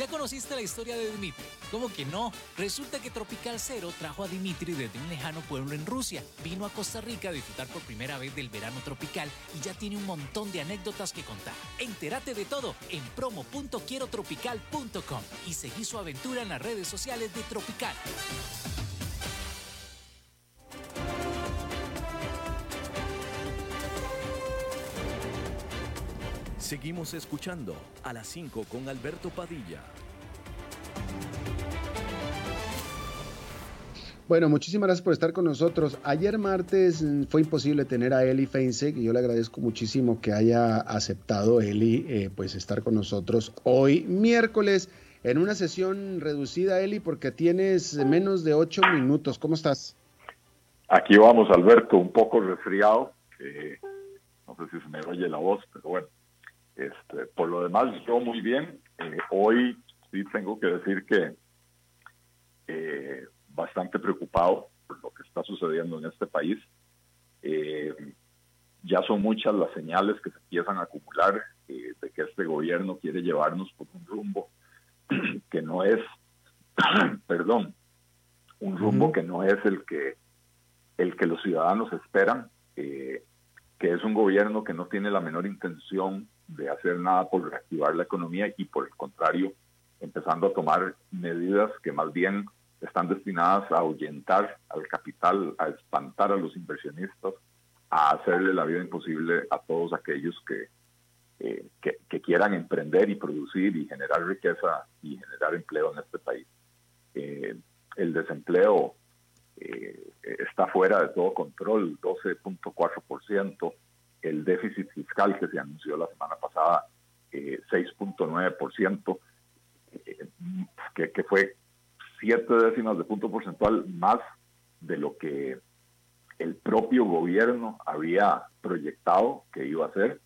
¿Ya conociste la historia de Dimitri? ¿Cómo que no? Resulta que Tropical Cero trajo a Dimitri desde un lejano pueblo en Rusia. Vino a Costa Rica a disfrutar por primera vez del verano tropical y ya tiene un montón de anécdotas que contar. Entérate de todo en promo.quierotropical.com y seguí su aventura en las redes sociales de Tropical. Seguimos escuchando a las 5 con Alberto Padilla. Bueno, muchísimas gracias por estar con nosotros. Ayer martes mm, fue imposible tener a Eli Feinstein y yo le agradezco muchísimo que haya aceptado Eli eh, pues estar con nosotros hoy miércoles en una sesión reducida, Eli, porque tienes menos de ocho minutos. ¿Cómo estás? Aquí vamos, Alberto, un poco resfriado. no sé si se me oye la voz, pero bueno, este, por lo demás, yo muy bien. Eh, hoy sí tengo que decir que eh, bastante preocupado por lo que está sucediendo en este país. Eh, ya son muchas las señales que se empiezan a acumular de que este gobierno quiere llevarnos por un rumbo que no es, perdón, un rumbo que no es el que el que los ciudadanos esperan, que es un gobierno que no tiene la menor intención de hacer nada por reactivar la economía y por el contrario, empezando a tomar medidas que más bien están destinadas a ahuyentar al capital, a espantar a los inversionistas, a hacerle la vida imposible a todos aquellos que, eh, que, quieran emprender y producir y generar riqueza y generar empleo en este país. Eh, el desempleo eh, está fuera de todo control, 12.4% el déficit fiscal que se anunció la semana pasada, 6.9%, eh, eh, que, que fue siete décimas de punto porcentual más de lo que el propio gobierno había proyectado que iba a hacer,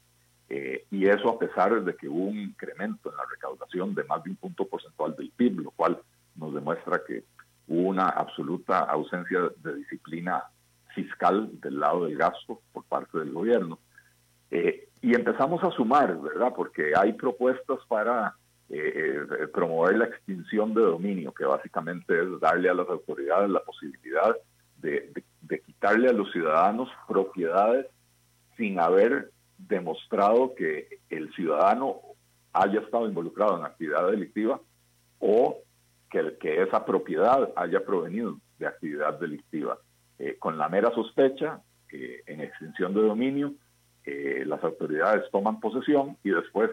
eh, y eso a pesar de que hubo un incremento en la recaudación de más de un punto porcentual del PIB, lo cual nos demuestra que hubo una absoluta ausencia de disciplina fiscal del lado del gasto parte del gobierno. Eh, y empezamos a sumar, ¿verdad? Porque hay propuestas para eh, eh, promover la extinción de dominio, que básicamente es darle a las autoridades la posibilidad de, quitarle a los ciudadanos propiedades sin haber demostrado que el ciudadano haya estado involucrado en actividad delictiva o que, que esa propiedad haya provenido de actividad delictiva. Eh, con la mera sospecha, en extinción de dominio, las autoridades toman posesión y después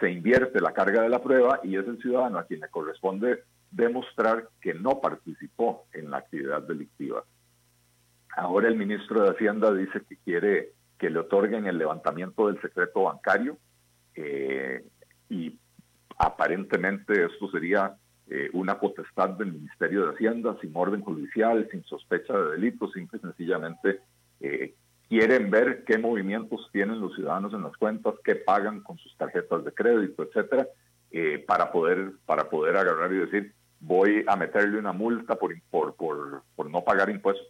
se invierte la carga de la prueba y es el ciudadano a quien le corresponde demostrar que no participó en la actividad delictiva. Ahora el ministro de Hacienda dice que quiere que le otorguen el levantamiento del secreto bancario eh, y aparentemente esto sería eh, una potestad del Ministerio de Hacienda sin orden judicial, sin sospecha de delito, simple y sencillamente eh, quieren ver qué movimientos tienen los ciudadanos en las cuentas, qué pagan con sus tarjetas de crédito, etcétera, eh, para poder para poder agarrar y decir voy a meterle una multa por, por, por, no pagar impuestos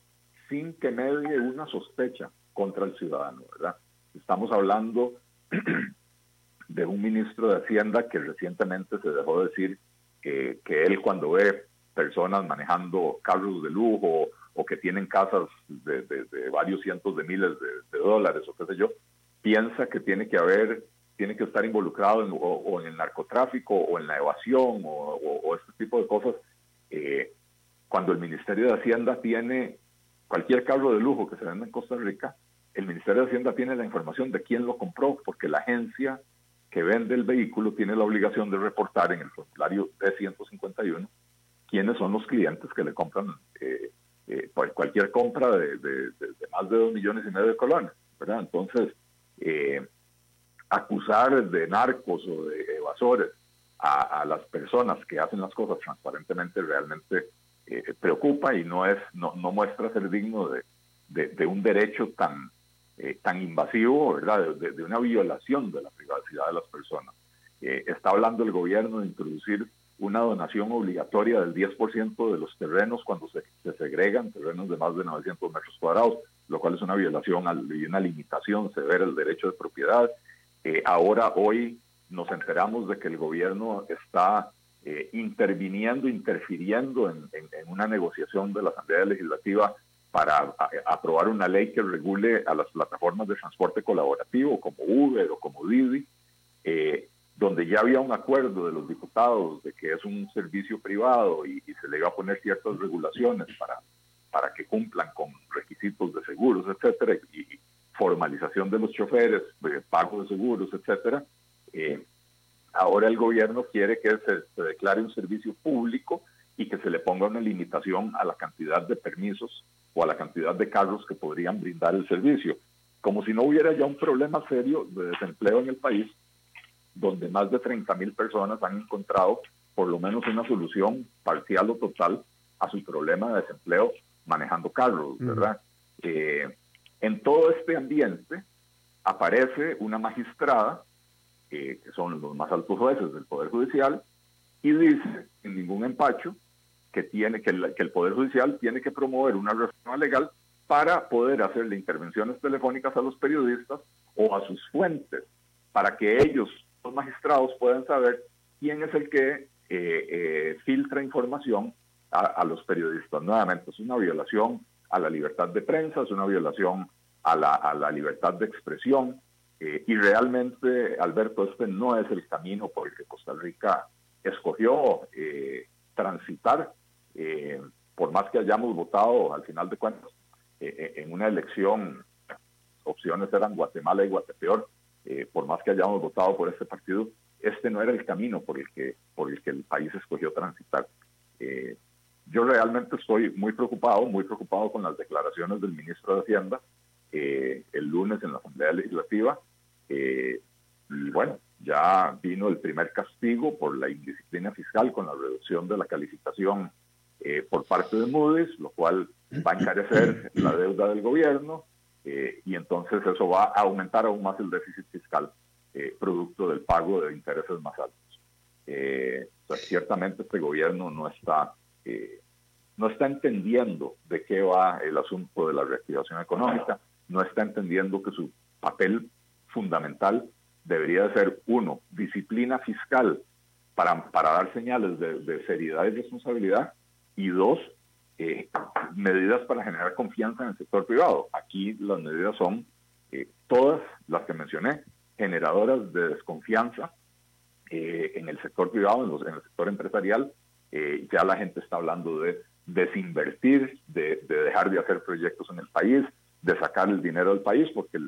sin que medie una sospecha contra el ciudadano, ¿verdad? Estamos hablando de un ministro de Hacienda que recientemente se dejó decir que, que él cuando ve personas manejando carros de lujo o que tienen casas de, varios cientos de miles de, dólares o qué sé yo, piensa que tiene que haber, tiene que estar involucrado en, o, en el narcotráfico o en la evasión o, este tipo de cosas, eh, cuando el Ministerio de Hacienda tiene cualquier carro de lujo que se venda en Costa Rica, el Ministerio de Hacienda tiene la información de quién lo compró, porque la agencia que vende el vehículo tiene la obligación de reportar en el formulario T151 quiénes son los clientes que le compran eh, eh, cualquier compra de, más de dos millones y medio de colones, ¿verdad? Entonces, eh, acusar de narcos o de evasores a, las personas que hacen las cosas transparentemente realmente eh, preocupa y no es no, no muestra ser digno de, un derecho tan tan invasivo, ¿verdad? De, una violación de la privacidad de las personas. está hablando el gobierno de introducir una donación obligatoria del 10% de los terrenos cuando se, segregan, terrenos de más de 900 metros cuadrados, lo cual es una violación y una limitación severa del derecho de propiedad. Eh, ahora, hoy, nos enteramos de que el gobierno está eh, interviniendo, interfiriendo en, una negociación de la Asamblea Legislativa para aprobar una ley que regule a las plataformas de transporte colaborativo como Uber o como Didi. Eh, donde ya había un acuerdo de los diputados de que es un servicio privado y, se le iba a poner ciertas regulaciones para, para que cumplan con requisitos de seguros, etcétera, y, formalización de los choferes, de pago de seguros, etcétera. Eh, ahora el gobierno quiere que se, se declare un servicio público y que se le ponga una limitación a la cantidad de permisos o a la cantidad de carros que podrían brindar el servicio, como si no hubiera ya un problema serio de desempleo en el país donde más de 30 mil personas han encontrado por lo menos una solución parcial o total a su problema de desempleo manejando carros, ¿verdad? Eh, en todo este ambiente aparece una magistrada, eh, que son los más altos jueces del Poder Judicial, y dice, en ningún empacho, que, tiene, que, el, que el Poder Judicial tiene que promover una reforma legal para poder hacerle intervenciones telefónicas a los periodistas o a sus fuentes, para que ellos los magistrados puedan saber quién es el que eh, eh, filtra información a, los periodistas. Nuevamente, es una violación a la libertad de prensa, es una violación a la, libertad de expresión. Eh, y realmente, Alberto, este no es el camino por el que Costa Rica escogió transitar, por más que hayamos votado al final de cuentas en una elección, opciones eran Guatemala y Guatepeor, eh, por más que hayamos votado por este partido, este no era el camino por el que, por el, que el país escogió transitar. Eh, yo realmente estoy muy preocupado, muy preocupado con las declaraciones del ministro de Hacienda eh, el lunes en la Asamblea Legislativa. y bueno, ya vino el primer castigo por la indisciplina fiscal con la reducción de la calificación por parte de Moody's, lo cual va a encarecer la deuda del gobierno, eh, y entonces eso va a aumentar aún más el déficit fiscal eh, producto del pago de intereses más altos. Eh, ciertamente este gobierno no está, no está entendiendo de qué va el asunto de la reactivación económica, no está entendiendo que su papel fundamental debería ser, uno, disciplina fiscal para, para dar señales de, seriedad y responsabilidad, y dos, eh, medidas para generar confianza en el sector privado. Aquí las medidas son eh, todas las que mencioné, generadoras de desconfianza eh, en el sector privado, en, en el sector empresarial. ya la gente está hablando de desinvertir, de, dejar de hacer proyectos en el país, de sacar el dinero del país, porque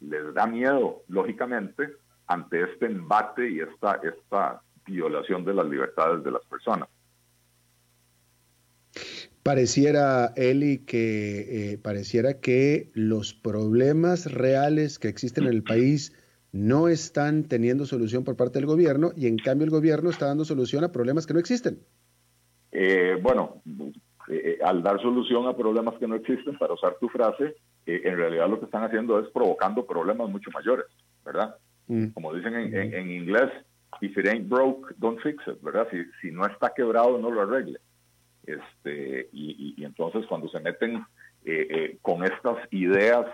les da miedo, lógicamente, ante este embate y esta, esta violación de las libertades de las personas. Pareciera, Eli, que eh, pareciera que los problemas reales que existen en el país no están teniendo solución por parte del gobierno y en cambio el gobierno está dando solución a problemas que no existen. Eh, bueno, eh, al dar solución a problemas que no existen, para usar tu frase, eh, en realidad lo que están haciendo es provocando problemas mucho mayores, ¿verdad? Mm. Como dicen en, inglés, if it ain't broke, don't fix it, ¿verdad? Si, si no está quebrado, no lo arregle. Este, y, entonces cuando se meten con estas ideas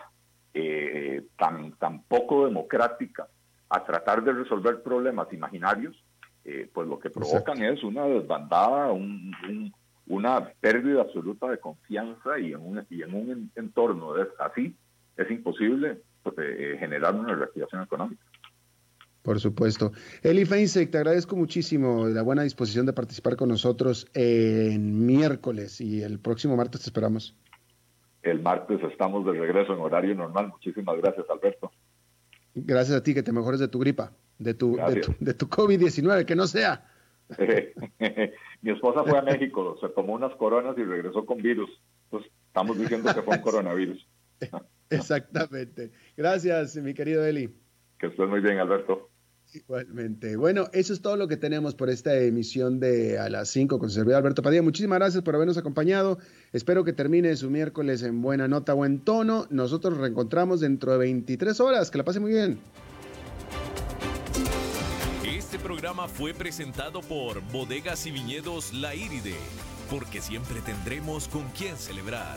tan, tan poco democráticas a tratar de resolver problemas imaginarios, eh, pues lo que provocan es una desbandada, una pérdida absoluta de confianza y en un, y en un entorno así es imposible pues, eh, generar una reactivación económica. Por supuesto. Eli Feinsek, te agradezco muchísimo la buena disposición de participar con nosotros en miércoles y el próximo martes te esperamos. El martes estamos de regreso en horario normal. Muchísimas gracias, Alberto. Gracias a ti, que te mejores de tu gripa de tu, de tu, COVID-19, que no sea. Mi esposa fue a México, se tomó unas coronas y regresó con virus. Entonces, estamos diciendo que fue un coronavirus. Exactamente. Gracias, mi querido Eli. Que estés muy bien, Alberto. Igualmente. Bueno, eso es todo lo que tenemos por esta emisión de A las 5 con servidor Alberto Padilla. Muchísimas gracias por habernos acompañado. Espero que termine su miércoles en buena nota, buen tono. Nosotros nos reencontramos dentro de 23 horas. Que la pase muy bien programa fue presentado por Bodegas y Viñedos La Iride, porque siempre tendremos con quién celebrar.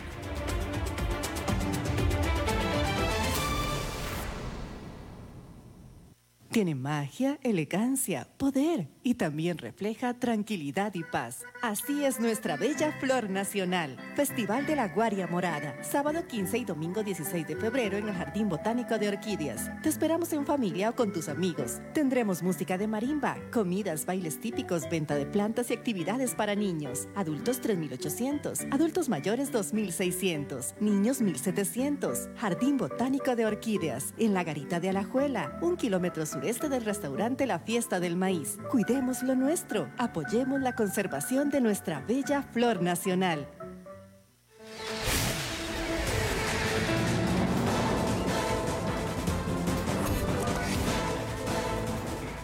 Tiene magia, elegancia, poder y también refleja tranquilidad y paz. Así es nuestra bella flor nacional. Festival de la Guaria Morada, sábado 15 y domingo 16 de febrero en el Jardín Botánico de Orquídeas. Te esperamos en familia o con tus amigos. Tendremos música de marimba, comidas, bailes típicos, venta de plantas y actividades para niños. Adultos 3.800, adultos mayores 2.600, niños 1.700. Jardín Botánico de Orquídeas, en la Garita de Alajuela, un kilómetro sur este del restaurante La Fiesta del Maíz. Cuidemos lo nuestro, apoyemos la conservación de nuestra bella flor nacional.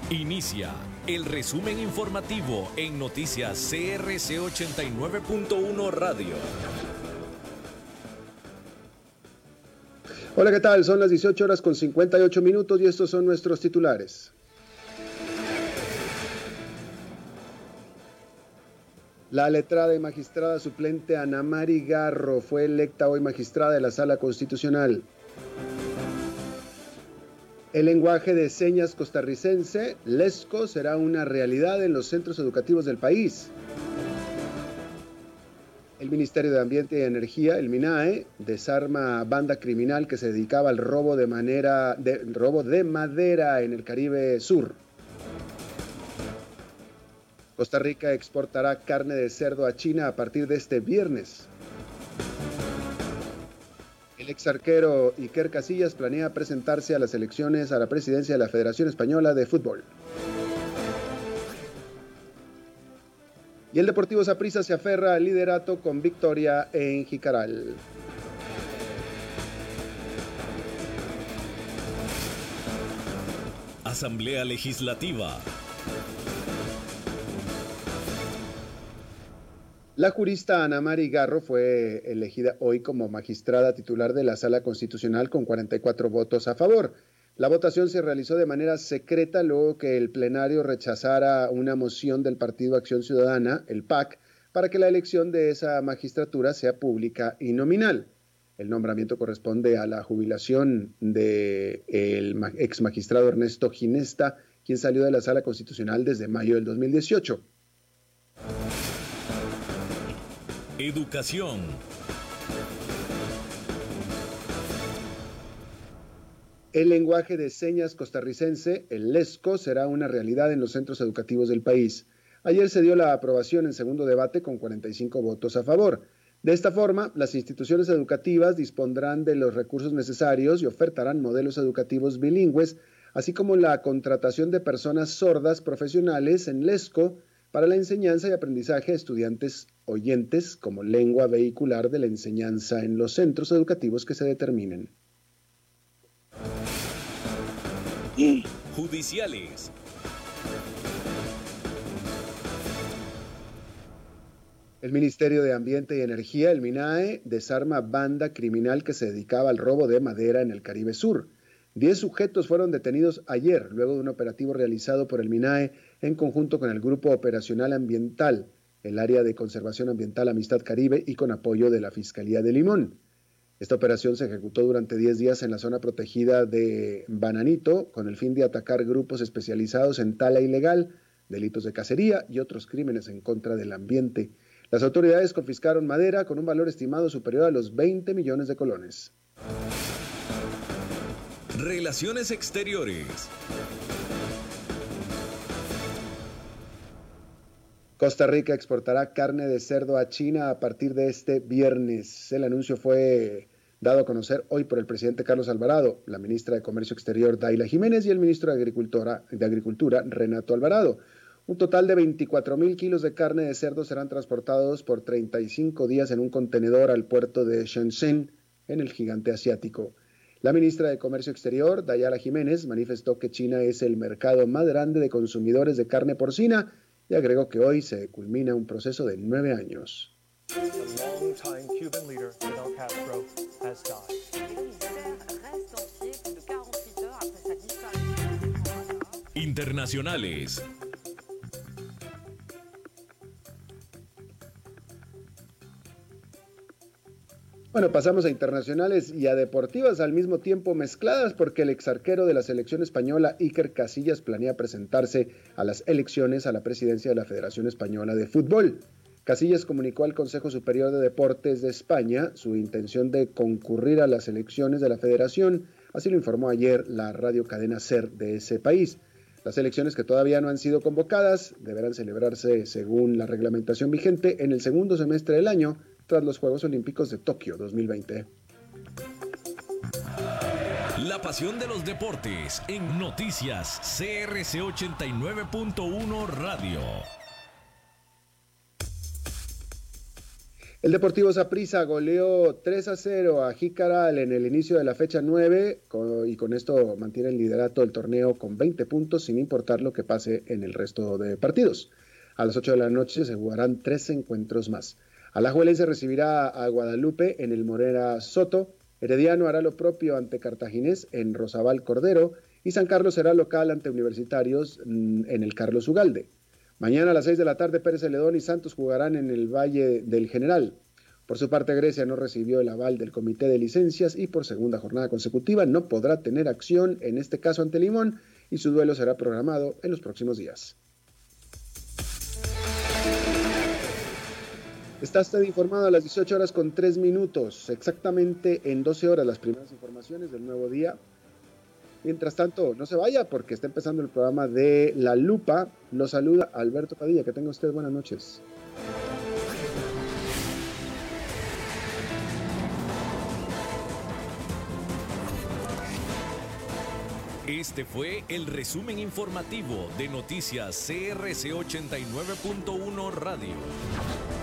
Inicia el resumen informativo en noticias CRC 89.1 Radio. Hola, ¿qué tal? Son las 18 horas con 58 minutos y estos son nuestros titulares. La letrada y magistrada suplente Ana Mari Garro fue electa hoy magistrada de la Sala Constitucional. El lenguaje de señas costarricense, LESCO, será una realidad en los centros educativos del país. El Ministerio de Ambiente y Energía, el MINAE, desarma banda criminal que se dedicaba al robo de, manera, de, robo de madera en el Caribe Sur. Costa Rica exportará carne de cerdo a China a partir de este viernes. El ex arquero Iker Casillas planea presentarse a las elecciones a la presidencia de la Federación Española de Fútbol. y el Deportivo Saprissa se aferra al liderato con victoria en Jicaral. Asamblea Legislativa. La jurista Ana María Garro fue elegida hoy como magistrada titular de la Sala Constitucional con 44 votos a favor. La votación se realizó de manera secreta luego que el plenario rechazara una moción del Partido Acción Ciudadana, el PAC, para que la elección de esa magistratura sea pública y nominal. El nombramiento corresponde a la jubilación del ex magistrado Ernesto Ginesta, quien salió de la Sala Constitucional desde mayo del 2018. Educación. El lenguaje de señas costarricense, el LESCO, será una realidad en los centros educativos del país. Ayer se dio la aprobación en segundo debate con 45 votos a favor. De esta forma, las instituciones educativas dispondrán de los recursos necesarios y ofertarán modelos educativos bilingües, así como la contratación de personas sordas profesionales en LESCO para la enseñanza y aprendizaje de estudiantes oyentes como lengua vehicular de la enseñanza en los centros educativos que se determinen. Judiciales. El Ministerio de Ambiente y Energía, el MINAE, desarma banda criminal que se dedicaba al robo de madera en el Caribe Sur. Diez sujetos fueron detenidos ayer, luego de un operativo realizado por el MINAE en conjunto con el Grupo Operacional Ambiental, el Área de Conservación Ambiental Amistad Caribe y con apoyo de la Fiscalía de Limón. Esta operación se ejecutó durante 10 días en la zona protegida de Bananito con el fin de atacar grupos especializados en tala ilegal, delitos de cacería y otros crímenes en contra del ambiente. Las autoridades confiscaron madera con un valor estimado superior a los 20 millones de colones. Relaciones Exteriores. Costa Rica exportará carne de cerdo a China a partir de este viernes. El anuncio fue dado a conocer hoy por el presidente Carlos Alvarado, la ministra de Comercio Exterior Daila Jiménez y el ministro de Agricultura, Agricultura Renato Alvarado. Un total de 24 mil kilos de carne de cerdo serán transportados por 35 días en un contenedor al puerto de Shenzhen, en el gigante asiático. La ministra de Comercio Exterior, Dayala Jiménez, manifestó que China es el mercado más grande de consumidores de carne porcina y agregó que hoy se culmina un proceso de nueve años. Internacionales. Bueno, pasamos a internacionales y a deportivas al mismo tiempo mezcladas porque el exarquero de la selección española Iker Casillas planea presentarse a las elecciones a la presidencia de la Federación Española de Fútbol. Casillas comunicó al Consejo Superior de Deportes de España su intención de concurrir a las elecciones de la Federación, así lo informó ayer la radio cadena SER de ese país. Las elecciones que todavía no han sido convocadas deberán celebrarse según la reglamentación vigente en el segundo semestre del año tras los Juegos Olímpicos de Tokio 2020. La pasión de los deportes en noticias CRC 89.1 Radio. El Deportivo Saprissa goleó 3 a 0 a Jicaral en el inicio de la fecha 9 y con esto mantiene el liderato del torneo con 20 puntos sin importar lo que pase en el resto de partidos. A las 8 de la noche se jugarán tres encuentros más. Alajuelense recibirá a Guadalupe en el Morera Soto, Herediano hará lo propio ante Cartaginés en Rosabal Cordero y San Carlos será local ante Universitarios mm, en el Carlos Ugalde. Mañana a las 6 de la tarde Pérez Celedón y Santos jugarán en el Valle del General. Por su parte, Grecia no recibió el aval del Comité de Licencias y por segunda jornada consecutiva no podrá tener acción, en este caso ante Limón, y su duelo será programado en los próximos días. Está usted informado a las 18 horas con 3 minutos, exactamente en 12 horas las primeras informaciones del nuevo día. Mientras tanto, no se vaya porque está empezando el programa de La Lupa. Lo saluda Alberto Padilla. Que tenga usted buenas noches. Este fue el resumen informativo de Noticias CRC 89.1 Radio.